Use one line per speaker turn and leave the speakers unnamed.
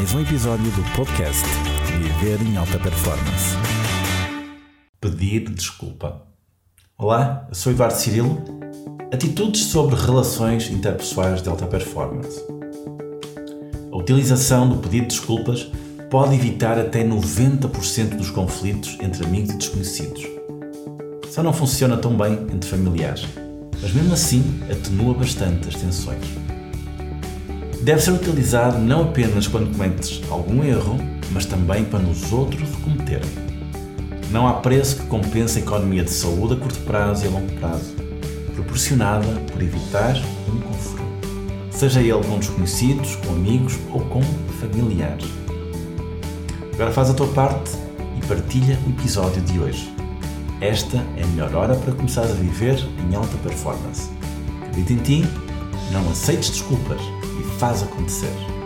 mais um episódio do podcast Viver em Alta Performance.
Pedir desculpa. Olá, eu sou Eduardo Cirilo. Atitudes sobre relações interpessoais de alta performance. A utilização do pedido de desculpas pode evitar até 90% dos conflitos entre amigos e desconhecidos. Só não funciona tão bem entre familiares, mas mesmo assim atenua bastante as tensões. Deve ser utilizado não apenas quando cometes algum erro, mas também quando os outros o cometerem. Não há preço que compense a economia de saúde a curto prazo e a longo prazo, proporcionada por evitar um confronto, seja ele com desconhecidos, com amigos ou com familiares. Agora faz a tua parte e partilha o episódio de hoje. Esta é a melhor hora para começar a viver em alta performance. Acredita em ti, não aceites desculpas e faz acontecer.